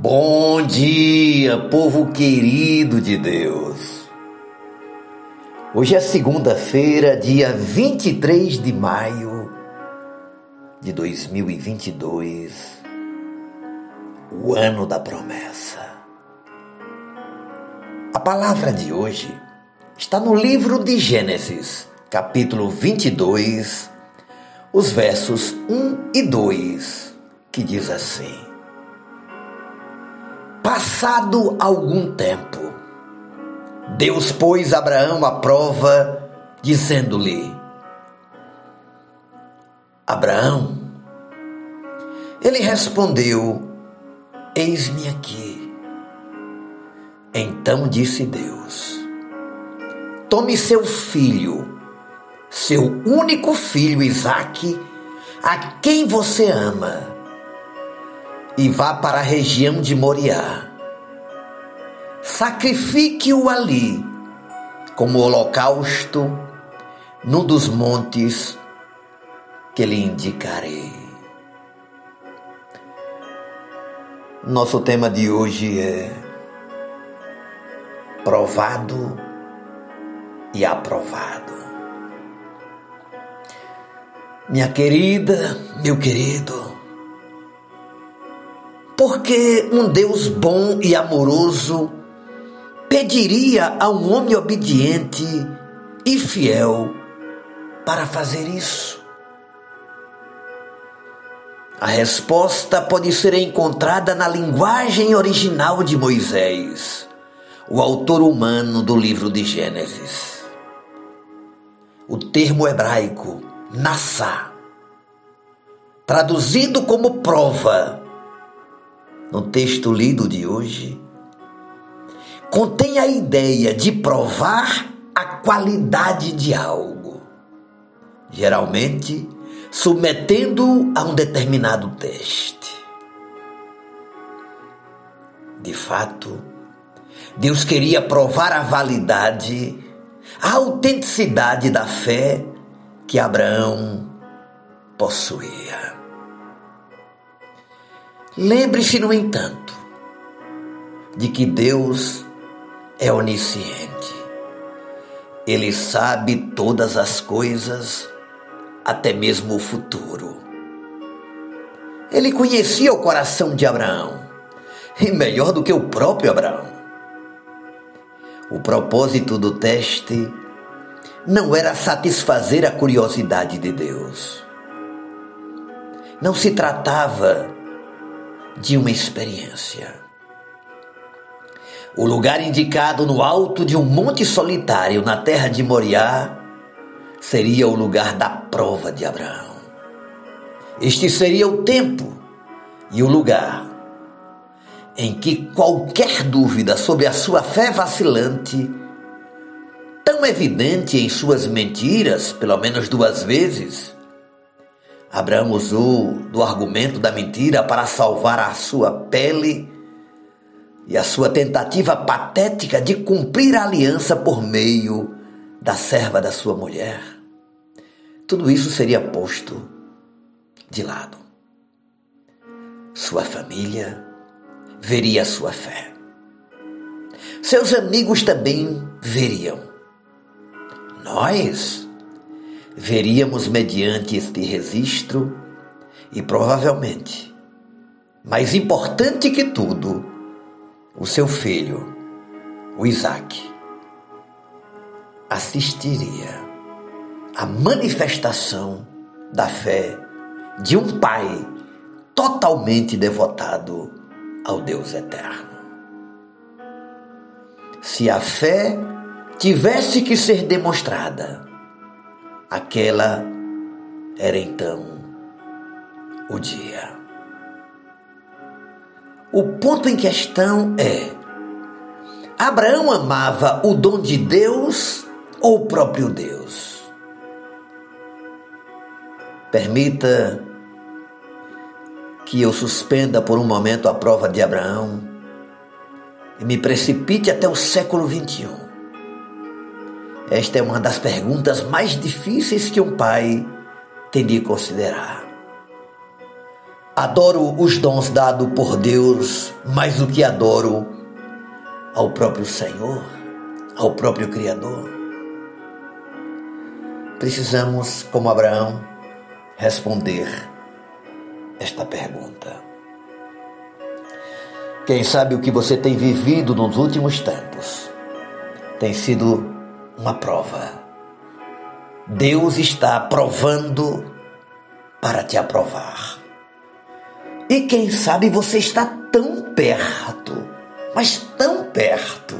Bom dia, povo querido de Deus. Hoje é segunda-feira, dia 23 de maio de 2022, o ano da promessa. A palavra de hoje está no livro de Gênesis, capítulo 22, os versos 1 e 2, que diz assim: Passado algum tempo, Deus pôs Abraão à prova, dizendo-lhe: Abraão, ele respondeu: Eis-me aqui. Então disse Deus: Tome seu filho, seu único filho Isaque, a quem você ama e vá para a região de Moriá. Sacrifique-o ali, como holocausto, num dos montes que lhe indicarei. Nosso tema de hoje é provado e aprovado. Minha querida, meu querido, porque um Deus bom e amoroso pediria a um homem obediente e fiel para fazer isso? A resposta pode ser encontrada na linguagem original de Moisés, o autor humano do livro de Gênesis. O termo hebraico nassá, traduzido como prova, no texto lido de hoje, contém a ideia de provar a qualidade de algo, geralmente submetendo a um determinado teste. De fato, Deus queria provar a validade, a autenticidade da fé que Abraão possuía. Lembre-se, no entanto, de que Deus é onisciente. Ele sabe todas as coisas, até mesmo o futuro. Ele conhecia o coração de Abraão, e melhor do que o próprio Abraão. O propósito do teste não era satisfazer a curiosidade de Deus. Não se tratava de uma experiência. O lugar indicado no alto de um monte solitário na terra de Moriá seria o lugar da prova de Abraão. Este seria o tempo e o lugar em que qualquer dúvida sobre a sua fé vacilante, tão evidente em suas mentiras, pelo menos duas vezes, Abraão usou do argumento da mentira para salvar a sua pele e a sua tentativa patética de cumprir a aliança por meio da serva da sua mulher. Tudo isso seria posto de lado. Sua família veria sua fé. Seus amigos também veriam. Nós veríamos mediante este registro e provavelmente, mais importante que tudo, o seu filho, o Isaac, assistiria à manifestação da fé de um pai totalmente devotado ao Deus eterno. Se a fé tivesse que ser demonstrada, Aquela era então o dia. O ponto em questão é: Abraão amava o dom de Deus ou o próprio Deus? Permita que eu suspenda por um momento a prova de Abraão e me precipite até o século 21 esta é uma das perguntas mais difíceis que um pai tem de considerar. adoro os dons dados por Deus mais do que adoro ao próprio Senhor, ao próprio Criador? Precisamos, como Abraão, responder esta pergunta. Quem sabe o que você tem vivido nos últimos tempos tem sido uma prova. Deus está provando para te aprovar. E quem sabe você está tão perto, mas tão perto,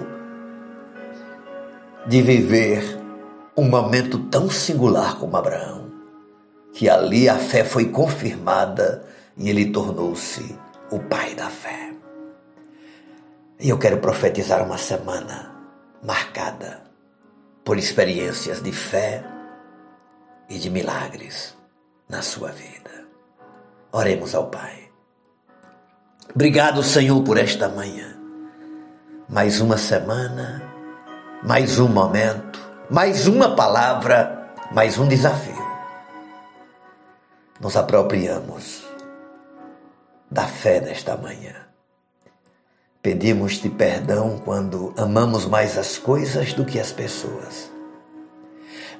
de viver um momento tão singular como Abraão, que ali a fé foi confirmada e ele tornou-se o pai da fé. E eu quero profetizar uma semana marcada por experiências de fé e de milagres na sua vida. Oremos ao Pai. Obrigado, Senhor, por esta manhã. Mais uma semana, mais um momento mais uma palavra, mais um desafio. Nos apropriamos da fé nesta manhã. Pedimos-te perdão quando amamos mais as coisas do que as pessoas.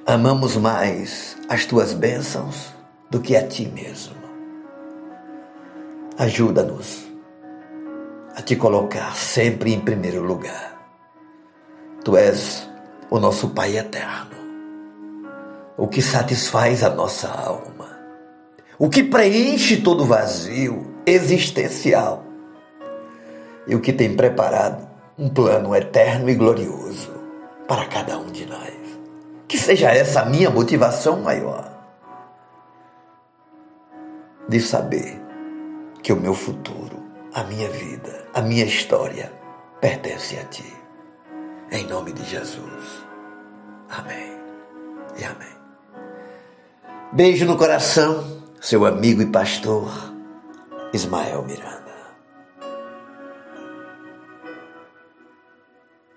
Amamos mais as tuas bênçãos do que a ti mesmo. Ajuda-nos a te colocar sempre em primeiro lugar. Tu és o nosso Pai eterno, o que satisfaz a nossa alma, o que preenche todo vazio existencial e o que tem preparado um plano eterno e glorioso para cada um de nós. Que seja essa a minha motivação maior de saber que o meu futuro, a minha vida, a minha história pertence a Ti. Em nome de Jesus. Amém. E amém. Beijo no coração, seu amigo e pastor Ismael Miranda.